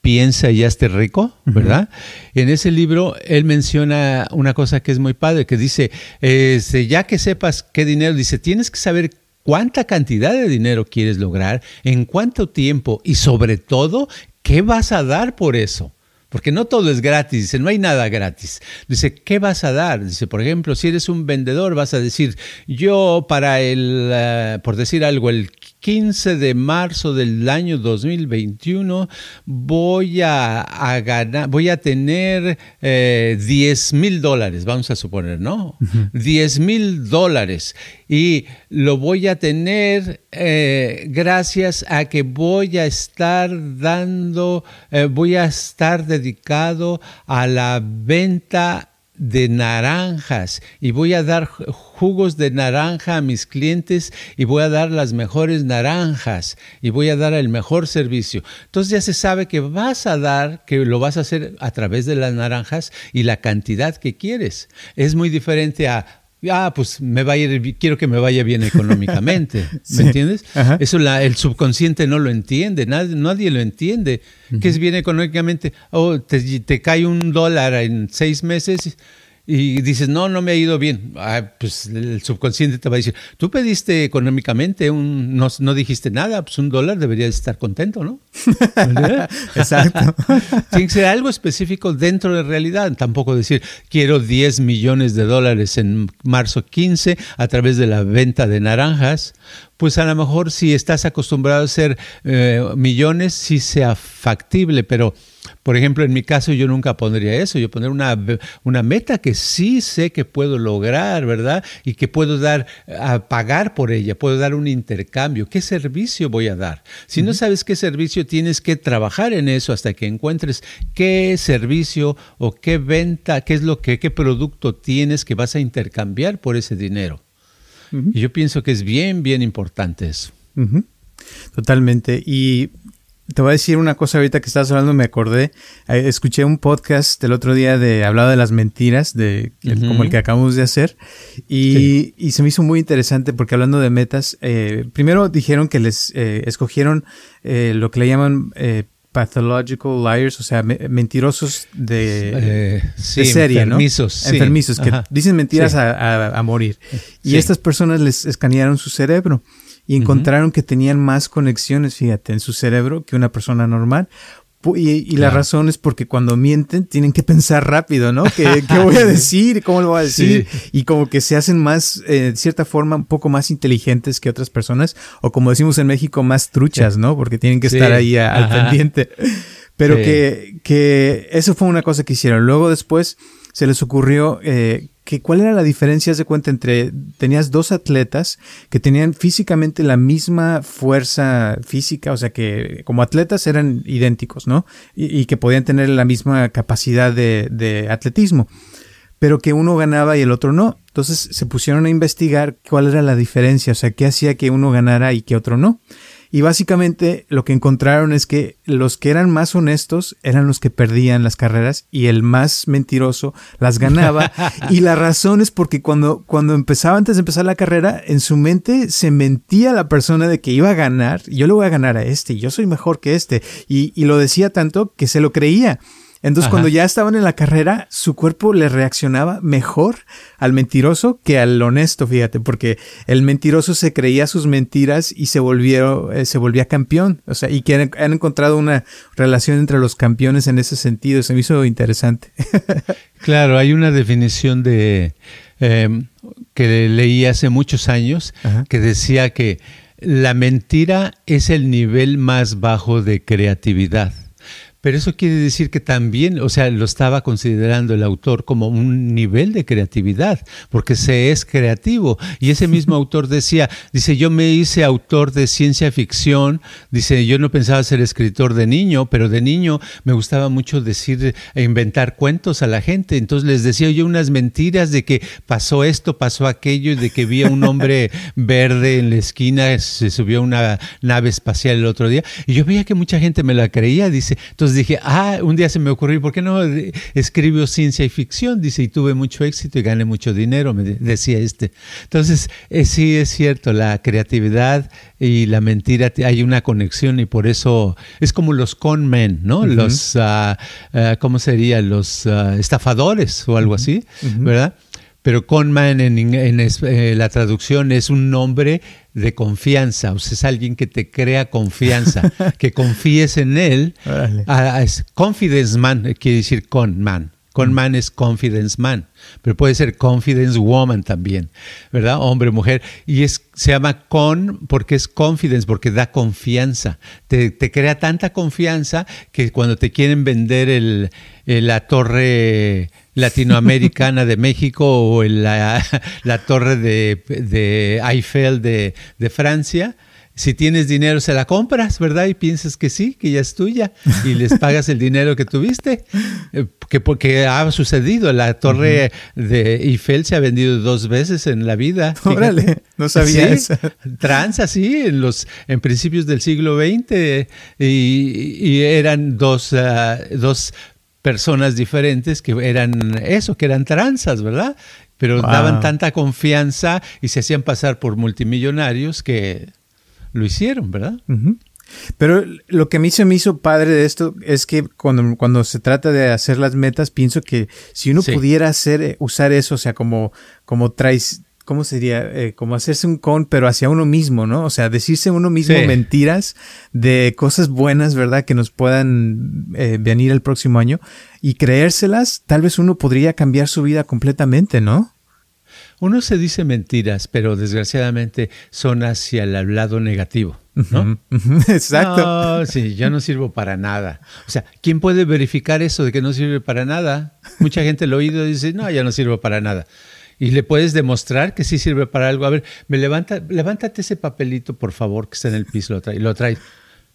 Speaker 3: Piensa y hazte rico, ¿verdad? En ese libro él menciona una cosa que es muy padre, que dice, este, ya que sepas qué dinero, dice, tienes que saber cuánta cantidad de dinero quieres lograr, en cuánto tiempo y sobre todo, ¿qué vas a dar por eso? Porque no todo es gratis, dice, no hay nada gratis. Dice, ¿qué vas a dar? Dice, por ejemplo, si eres un vendedor, vas a decir, yo para el, eh, por decir algo, el 15 de marzo del año 2021 voy a, ganar, voy a tener 10 eh, mil dólares, vamos a suponer, ¿no? 10 mil dólares. Y lo voy a tener eh, gracias a que voy a estar dando, eh, voy a estar dedicado a la venta de naranjas y voy a dar jugos de naranja a mis clientes y voy a dar las mejores naranjas y voy a dar el mejor servicio. Entonces ya se sabe que vas a dar, que lo vas a hacer a través de las naranjas y la cantidad que quieres. Es muy diferente a ah, pues me va a ir, quiero que me vaya bien económicamente, [LAUGHS] ¿me entiendes? Eso el subconsciente no lo entiende, nadie, nadie lo entiende. ¿Qué es bien económicamente? Oh, te, te, cae un dólar en seis meses y dices, no, no me ha ido bien, ah, pues el subconsciente te va a decir, tú pediste económicamente, un, no, no dijiste nada, pues un dólar deberías estar contento, ¿no? [LAUGHS] Exacto. [LAUGHS] Tiene que ser algo específico dentro de realidad, tampoco decir, quiero 10 millones de dólares en marzo 15 a través de la venta de naranjas, pues a lo mejor si estás acostumbrado a hacer eh, millones, sí sea factible, pero por ejemplo, en mi caso yo nunca pondría eso, yo pondría una, una meta que sí sé que puedo lograr, ¿verdad? Y que puedo dar, a pagar por ella, puedo dar un intercambio. ¿Qué servicio voy a dar? Si no sabes qué servicio, tienes que trabajar en eso hasta que encuentres qué servicio o qué venta, qué es lo que, qué producto tienes que vas a intercambiar por ese dinero. Y yo pienso que es bien, bien importante eso.
Speaker 2: Totalmente. Y te voy a decir una cosa ahorita que estás hablando, me acordé. Eh, escuché un podcast el otro día de hablaba de las mentiras, de como el que acabamos de hacer, y, se me hizo muy interesante porque hablando de metas, eh, primero dijeron que les eh, escogieron lo que le llaman pathological liars, o sea, mentirosos de, serie, enfermizos, ¿no? Enfermizos, que dicen mentiras a, morir. Y estas personas les escanearon su cerebro y encontraron que tenían más conexiones, fíjate, en su cerebro que una persona normal. Y, la razón es porque cuando mienten tienen que pensar rápido, ¿no? ¿Qué, [LAUGHS] voy a decir? ¿Cómo lo voy a decir? Y como que se hacen más, eh, de cierta forma, un poco más inteligentes que otras personas, o como decimos en México, más truchas, ¿no? Porque tienen que estar ahí al pendiente. Pero que, que eso fue una cosa que hicieron. Luego después se les ocurrió eh, que cuál era la diferencia de cuenta entre tenías dos atletas que tenían físicamente la misma fuerza física, o sea que como atletas eran idénticos, ¿no? Y, que podían tener la misma capacidad de, de atletismo, pero que uno ganaba y el otro no. Entonces se pusieron a investigar cuál era la diferencia, o sea, qué hacía que uno ganara y que otro no. Y básicamente lo que encontraron es que los que eran más honestos eran los que perdían las carreras y el más mentiroso las ganaba. [LAUGHS] y la razón es porque cuando, cuando empezaba, antes de empezar la carrera, en su mente se mentía la persona de que iba a ganar. Yo le voy a ganar a este, yo soy mejor que este. Y, y lo decía tanto que se lo creía. Entonces, cuando ya estaban en la carrera, su cuerpo le reaccionaba mejor al mentiroso que al honesto, fíjate, porque el mentiroso se creía sus mentiras y se volvió, eh, se volvía campeón. O sea, y que han, encontrado una relación entre los campeones en ese sentido. Se me hizo interesante. [LAUGHS]
Speaker 3: claro, hay una definición de em, que leí hace muchos años que decía que la mentira es el nivel más bajo de creatividad. Pero eso quiere decir que también, o sea, lo estaba considerando el autor como un nivel de creatividad, porque se es creativo. Y ese mismo [LAUGHS] autor decía, dice, yo me hice autor de ciencia ficción, dice, yo no pensaba ser escritor de niño, pero de niño me gustaba mucho decir e inventar cuentos a la gente. Entonces les decía yo unas mentiras de que pasó esto, pasó aquello, de que vi a un hombre [LAUGHS] verde en la esquina, se subió a una nave espacial el otro día, y yo veía que mucha gente me la creía, dice, entonces Entonces dije, ah, un día se me ocurrió, ¿por qué no escribo ciencia y ficción? Dice, y tuve mucho éxito y gané mucho dinero, me decía este. Entonces, eh, sí es cierto, la creatividad y la mentira, hay una conexión y por eso es como los con men, ¿no? Los, uh, ¿cómo sería? Los ah, estafadores o algo así, ¿verdad? Pero conman en, en, eh, la traducción es un nombre de confianza, o sea, es alguien que te crea confianza, [LAUGHS] que confíes en él. Ah, es confidence man, quiere decir con man. Con man es confidence man, pero puede ser confidence woman también, ¿verdad? Hombre, mujer. Y es, se llama con porque es confidence, porque da confianza. Te, te crea tanta confianza que cuando te quieren vender el, la torre latinoamericana de México o la, la torre de, de Eiffel de, de, Francia. Si tienes dinero, se la compras, ¿verdad? Y piensas que sí, que ya es tuya y [LAUGHS] les pagas el dinero que tuviste. Eh, que porque ha sucedido, la torre de Eiffel se ha vendido dos veces en la vida.
Speaker 2: Órale, no sabía eso.
Speaker 3: Trans, así, en, los, en principios del siglo XX, y, y eran dos, uh, dos personas diferentes que eran eso, que eran tranzas, ¿verdad? Pero daban tanta confianza y se hacían pasar por multimillonarios que lo hicieron, ¿verdad?
Speaker 2: Pero lo que a mí se me hizo padre de esto es que cuando, cuando se trata de hacer las metas, pienso que si uno pudiera hacer, eh, usar eso, o sea, como, como traes, ¿cómo sería? Eh, como hacerse un con, pero hacia uno mismo, ¿no? O sea, decirse uno mismo mentiras de cosas buenas, ¿verdad? Que nos puedan eh, venir el próximo año y creérselas, tal vez uno podría cambiar su vida completamente, ¿no?
Speaker 3: Uno se dice mentiras, pero desgraciadamente son hacia el lado negativo. ¿no? [LAUGHS]
Speaker 2: Exacto.
Speaker 3: No, sí, yo no sirvo para nada. O sea, ¿quién puede verificar eso de que no sirve para nada? Mucha gente lo oído y dice, no, ya no sirvo para nada y le puedes demostrar que sí sirve para algo. A ver, me levanta, levántate ese papelito, por favor, que está en el piso, lo trae, lo traes.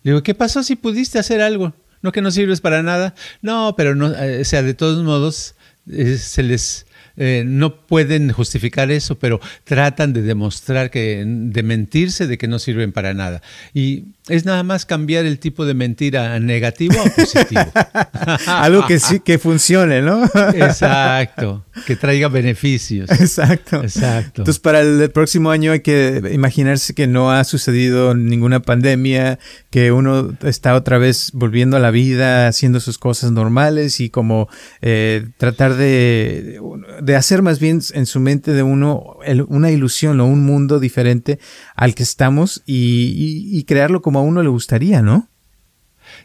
Speaker 3: Le digo, ¿qué pasó si pudiste hacer algo? ¿No que no sirves para nada? No, pero no, eh, o sea, de todos modos, eh, se les eh, no pueden justificar eso, pero tratan de demostrar que, de mentirse de que no sirven para nada. Y es nada más cambiar el tipo de mentira negativo a positivo. [LAUGHS]
Speaker 2: Algo que sí, que funcione, ¿no? [LAUGHS]
Speaker 3: Exacto, que traiga beneficios.
Speaker 2: Exacto.
Speaker 3: Exacto.
Speaker 2: Entonces, para el próximo año hay que imaginarse que no ha sucedido ninguna pandemia, que uno está otra vez volviendo a la vida, haciendo sus cosas normales y como eh, tratar de, de hacer más bien en su mente de uno una ilusión o un mundo diferente al que estamos y, crearlo como a uno le gustaría, ¿no?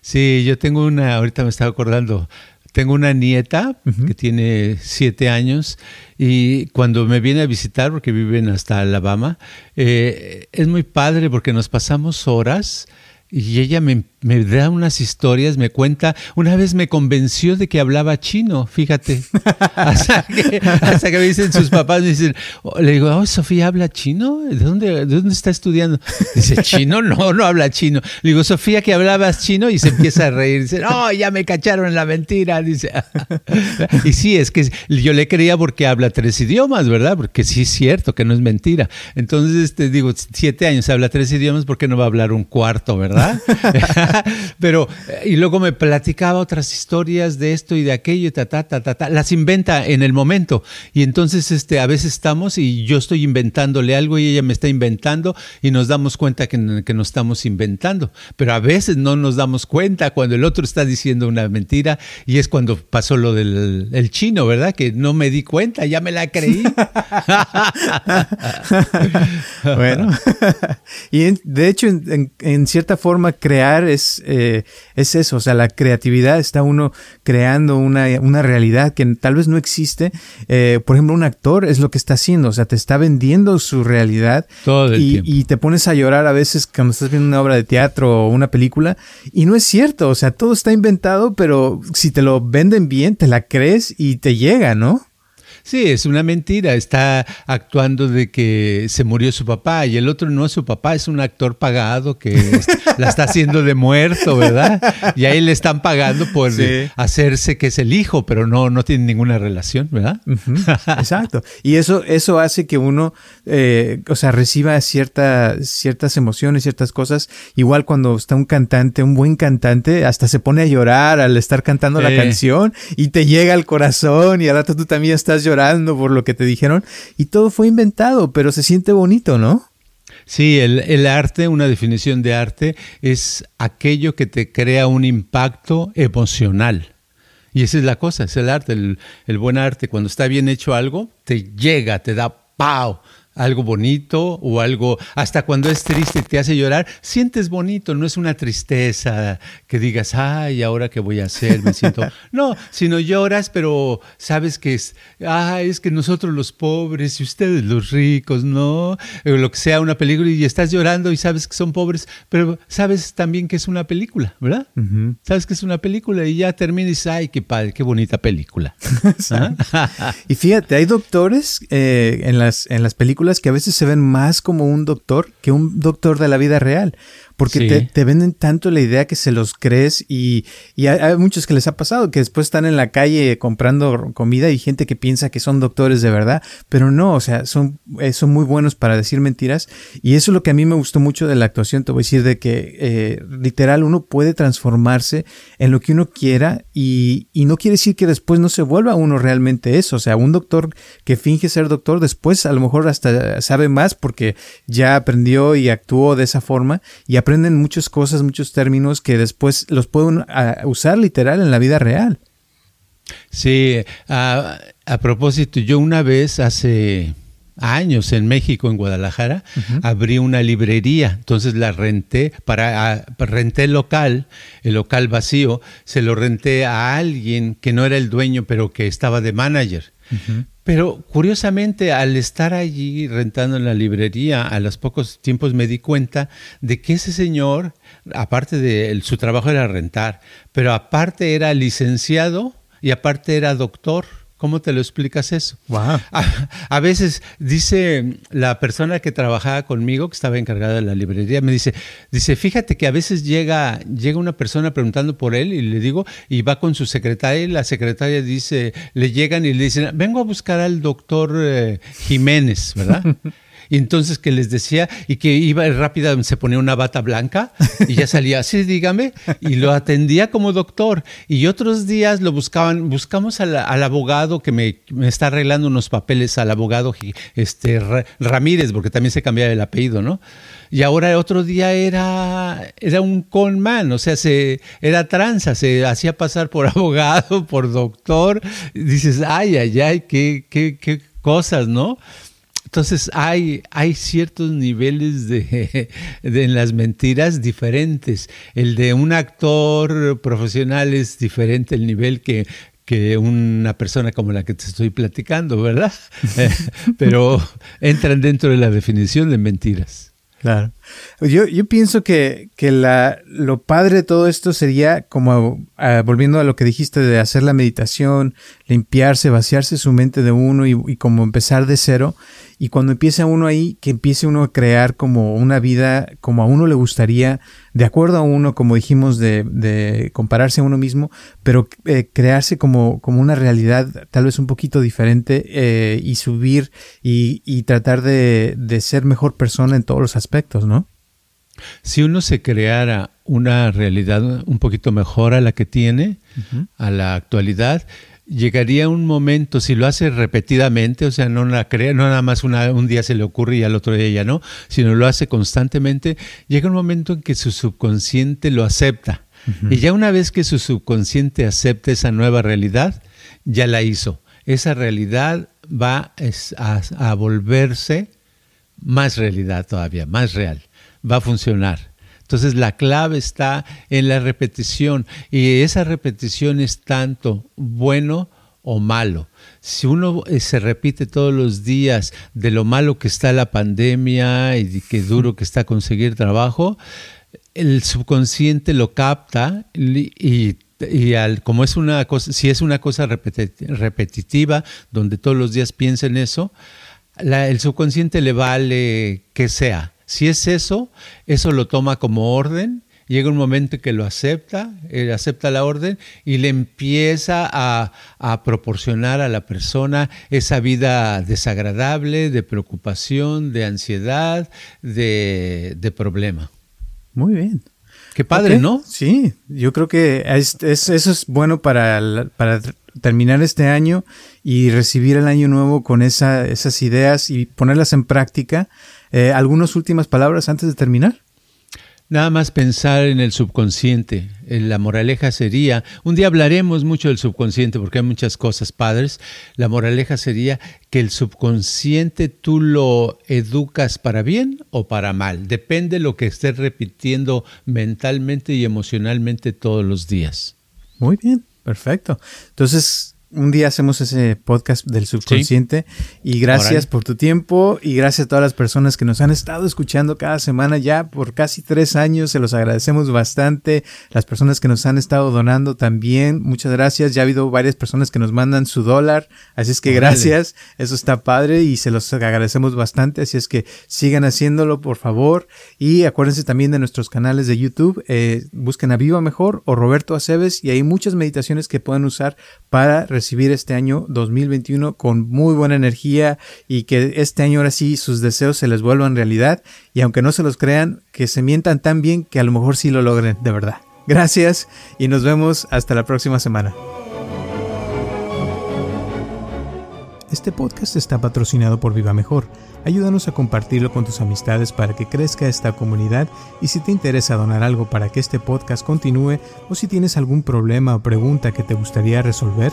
Speaker 3: Sí, yo tengo una, ahorita me estaba acordando, tengo una nieta que tiene siete años y cuando me viene a visitar, porque viven hasta Alabama, eh, es muy padre porque nos pasamos horas y ella me, me, da unas historias, me cuenta. Una vez me convenció de que hablaba chino, fíjate. [LAUGHS] hasta, que, hasta que me dicen sus papás, me dicen, le digo, oh, Sofía habla chino. ¿De dónde, ¿De dónde está estudiando? Dice, chino, no, no habla chino. Le digo, Sofía, que hablabas chino y se empieza a reír. Dice, no, ya me cacharon en la mentira. Dice, [LAUGHS] y sí, es que yo le creía porque habla tres idiomas, ¿verdad? Porque sí es cierto que no es mentira. Entonces, te digo, siete años habla tres idiomas, ¿por qué no va a hablar un cuarto, verdad? [LAUGHS] [LAUGHS] Pero, eh, y luego me platicaba otras historias de esto y de aquello, y ta, ta, ta, ta, las inventa en el momento. Y entonces, este, a veces estamos y yo estoy inventándole algo y ella me está inventando y nos damos cuenta que, que nos estamos inventando. Pero a veces no nos damos cuenta cuando el otro está diciendo una mentira y es cuando pasó lo del el chino, ¿verdad? Que no me di cuenta, ya me la creí. [LAUGHS] [LAUGHS]
Speaker 2: bueno, y de hecho, en, en cierta forma, crear es, eh, es eso, o sea, la creatividad está uno creando una, una realidad que tal vez no existe. Eh, por ejemplo, un actor es lo que está haciendo, o sea, te está vendiendo su realidad
Speaker 3: Todo
Speaker 2: y,
Speaker 3: tiempo.
Speaker 2: y te pones a llorar a veces cuando estás viendo una obra de teatro o una película y no es cierto, o sea, todo está inventado, pero si te lo venden bien, te la crees y te llega, ¿no?
Speaker 3: Sí, es una mentira. Está actuando de que se murió su papá y el otro no es su papá, es un actor pagado que la está haciendo de muerto, ¿verdad? Y ahí le están pagando por hacerse que es el hijo, pero no, no tiene ninguna relación, ¿verdad?
Speaker 2: Exacto. Y eso, eso hace que uno, eh, o sea, reciba cierta, ciertas emociones, ciertas cosas. Igual cuando está un cantante, un buen cantante, hasta se pone a llorar al estar cantando la canción y te llega al corazón y al rato tú también estás llorando por lo que te dijeron y todo fue inventado, pero se siente bonito, ¿no?
Speaker 3: Sí, el, arte, una definición de arte, es aquello que te crea un impacto emocional. Y esa es la cosa, es el arte, el, el buen arte. Cuando está bien hecho algo, te llega, te da ¡pau! Algo bonito o algo, hasta cuando es triste y te hace llorar, sientes bonito, no es una tristeza que digas, ay, ahora qué voy a hacer, me siento, [LAUGHS] no, sino lloras, pero sabes que es, ay, es que nosotros los pobres y ustedes los ricos, ¿no? Lo que sea una película y estás llorando y sabes que son pobres, pero sabes también que es una película, ¿verdad? Sabes que es una película y ya terminas y dices, ay, qué padre, qué bonita película.
Speaker 2: ¿Ah? [LAUGHS] y fíjate, hay doctores eh, en, las, en las películas que a veces se ven más como un doctor que un doctor de la vida real porque te, venden tanto la idea que se los crees y, hay, muchos que les ha pasado que después están en la calle comprando comida y gente que piensa que son doctores de verdad, pero no, o sea, son, eh, son muy buenos para decir mentiras. Y eso es lo que a mí me gustó mucho de la actuación, te voy a decir de que eh, literal uno puede transformarse en lo que uno quiera y, y no quiere decir que después no se vuelva uno realmente eso, o sea, un doctor que finge ser doctor después a lo mejor hasta sabe más porque ya aprendió y actuó de esa forma y aprenden muchas cosas, muchos términos que después los pueden ah, usar literal en la vida real.
Speaker 3: Sí, a, propósito, yo una vez hace años en México, en Guadalajara, abrí una librería, entonces la renté, para, ah, renté el local, el local vacío, se lo renté a alguien que no era el dueño, pero que estaba de manager. Pero curiosamente, al estar allí rentando en la librería, a los pocos tiempos me di cuenta de que ese señor, aparte de su trabajo era rentar, pero aparte era licenciado y aparte era doctor. ¿Cómo te lo explicas eso? [LAUGHS] A, veces dice la persona que trabajaba conmigo, que estaba encargada de la librería, me dice, dice, fíjate que a veces llega, llega una persona preguntando por él y le digo, y va con su secretaria y la secretaria dice, le llegan y le dicen, vengo a buscar al doctor eh, Jiménez, ¿verdad? [LAUGHS] Y entonces que les decía, y que iba rápida, se ponía una bata blanca y ya salía así, dígame, y lo atendía como doctor. Y otros días lo buscaban, buscamos al, abogado que me, está arreglando unos papeles, al abogado este, Ramírez, porque también se cambiaba el apellido, ¿no? Y ahora otro día era, era un conman, o sea, se, era tranza, se hacía pasar por [LAUGHS] abogado, por doctor. dices, ay, ay, ay, qué, qué, qué cosas, ¿no? Entonces hay, hay ciertos niveles [LAUGHS] de, en las mentiras diferentes. El de un actor profesional es diferente el nivel que, que una persona como la que te estoy platicando, ¿verdad? [LAUGHS] Pero entran dentro de la definición de mentiras.
Speaker 2: Claro. Yo, yo pienso que, que la, lo padre de todo esto sería como, ah, volviendo a lo que dijiste de hacer la meditación, limpiarse, vaciarse su mente de uno y como empezar de cero y cuando empieza uno ahí, que empiece uno a crear como una vida como a uno le gustaría, de acuerdo a uno, como dijimos, de, compararse a uno mismo, pero eh, crearse como, como una realidad tal vez un poquito diferente eh, y subir y, tratar de, ser mejor persona en todos los aspectos, ¿no?
Speaker 3: Si uno se creara una realidad un poquito mejor a la que tiene, a la actualidad, llegaría un momento, si lo hace repetidamente, o sea, no la crea, no nada más un día se le ocurre y al otro día ya no, sino lo hace constantemente, llega un momento en que su subconsciente lo acepta. Y ya una vez que su subconsciente acepta esa nueva realidad, ya la hizo. Esa realidad va a volverse más realidad todavía, más real. Va a funcionar. Entonces la clave está en la repetición y esa repetición es tanto bueno o malo. Si uno eh, se repite todos los días de lo malo que está la pandemia y de qué duro que está conseguir trabajo, el subconsciente lo capta y y al, como es una cosa, si es una cosa repetitiva, donde todos los días piensa en eso, el subconsciente le vale que sea. Si es eso, eso lo toma como orden llega un momento que lo acepta, él acepta la orden y le empieza a, proporcionar a la persona esa vida desagradable, de preocupación, de ansiedad, de, problema.
Speaker 2: Muy bien.
Speaker 3: Qué padre, ¿no?
Speaker 2: Sí, yo creo que eso es bueno para, para terminar este año y recibir el año nuevo con esa, esas ideas y ponerlas en práctica. Eh, ¿Algunas últimas palabras antes de terminar?
Speaker 3: Nada más pensar en el subconsciente. La moraleja sería, un día hablaremos mucho del subconsciente porque hay muchas cosas padres. La moraleja sería que el subconsciente tú lo educas para bien o para mal. Depende de lo que estés repitiendo mentalmente y emocionalmente todos los días.
Speaker 2: Muy bien, perfecto. Entonces, un día hacemos ese podcast del subconsciente. Y gracias por tu tiempo y gracias a todas las personas que nos han estado escuchando cada semana. Ya por casi tres años, se los agradecemos bastante, las personas que nos han estado donando también, muchas gracias, ya ha habido varias personas que nos mandan su dólar, así es que gracias, eso está padre y se los agradecemos bastante, así es que sigan haciéndolo por favor. Y acuérdense también de nuestros canales de YouTube, eh, busquen a Viva Mejor o Roberto Aceves y hay muchas meditaciones que pueden usar para recibir este año 2021 con muy buena energía y que este año ahora sí sus deseos se les vuelvan realidad y aunque no se los crean, que se mientan tan bien que a lo mejor sí lo logren de verdad. Gracias y nos vemos hasta la próxima semana. Este podcast está patrocinado por Viva Mejor. Ayúdanos a compartirlo con tus amistades para que crezca esta comunidad y si te interesa donar algo para que este podcast continúe o si tienes algún problema o pregunta que te gustaría resolver,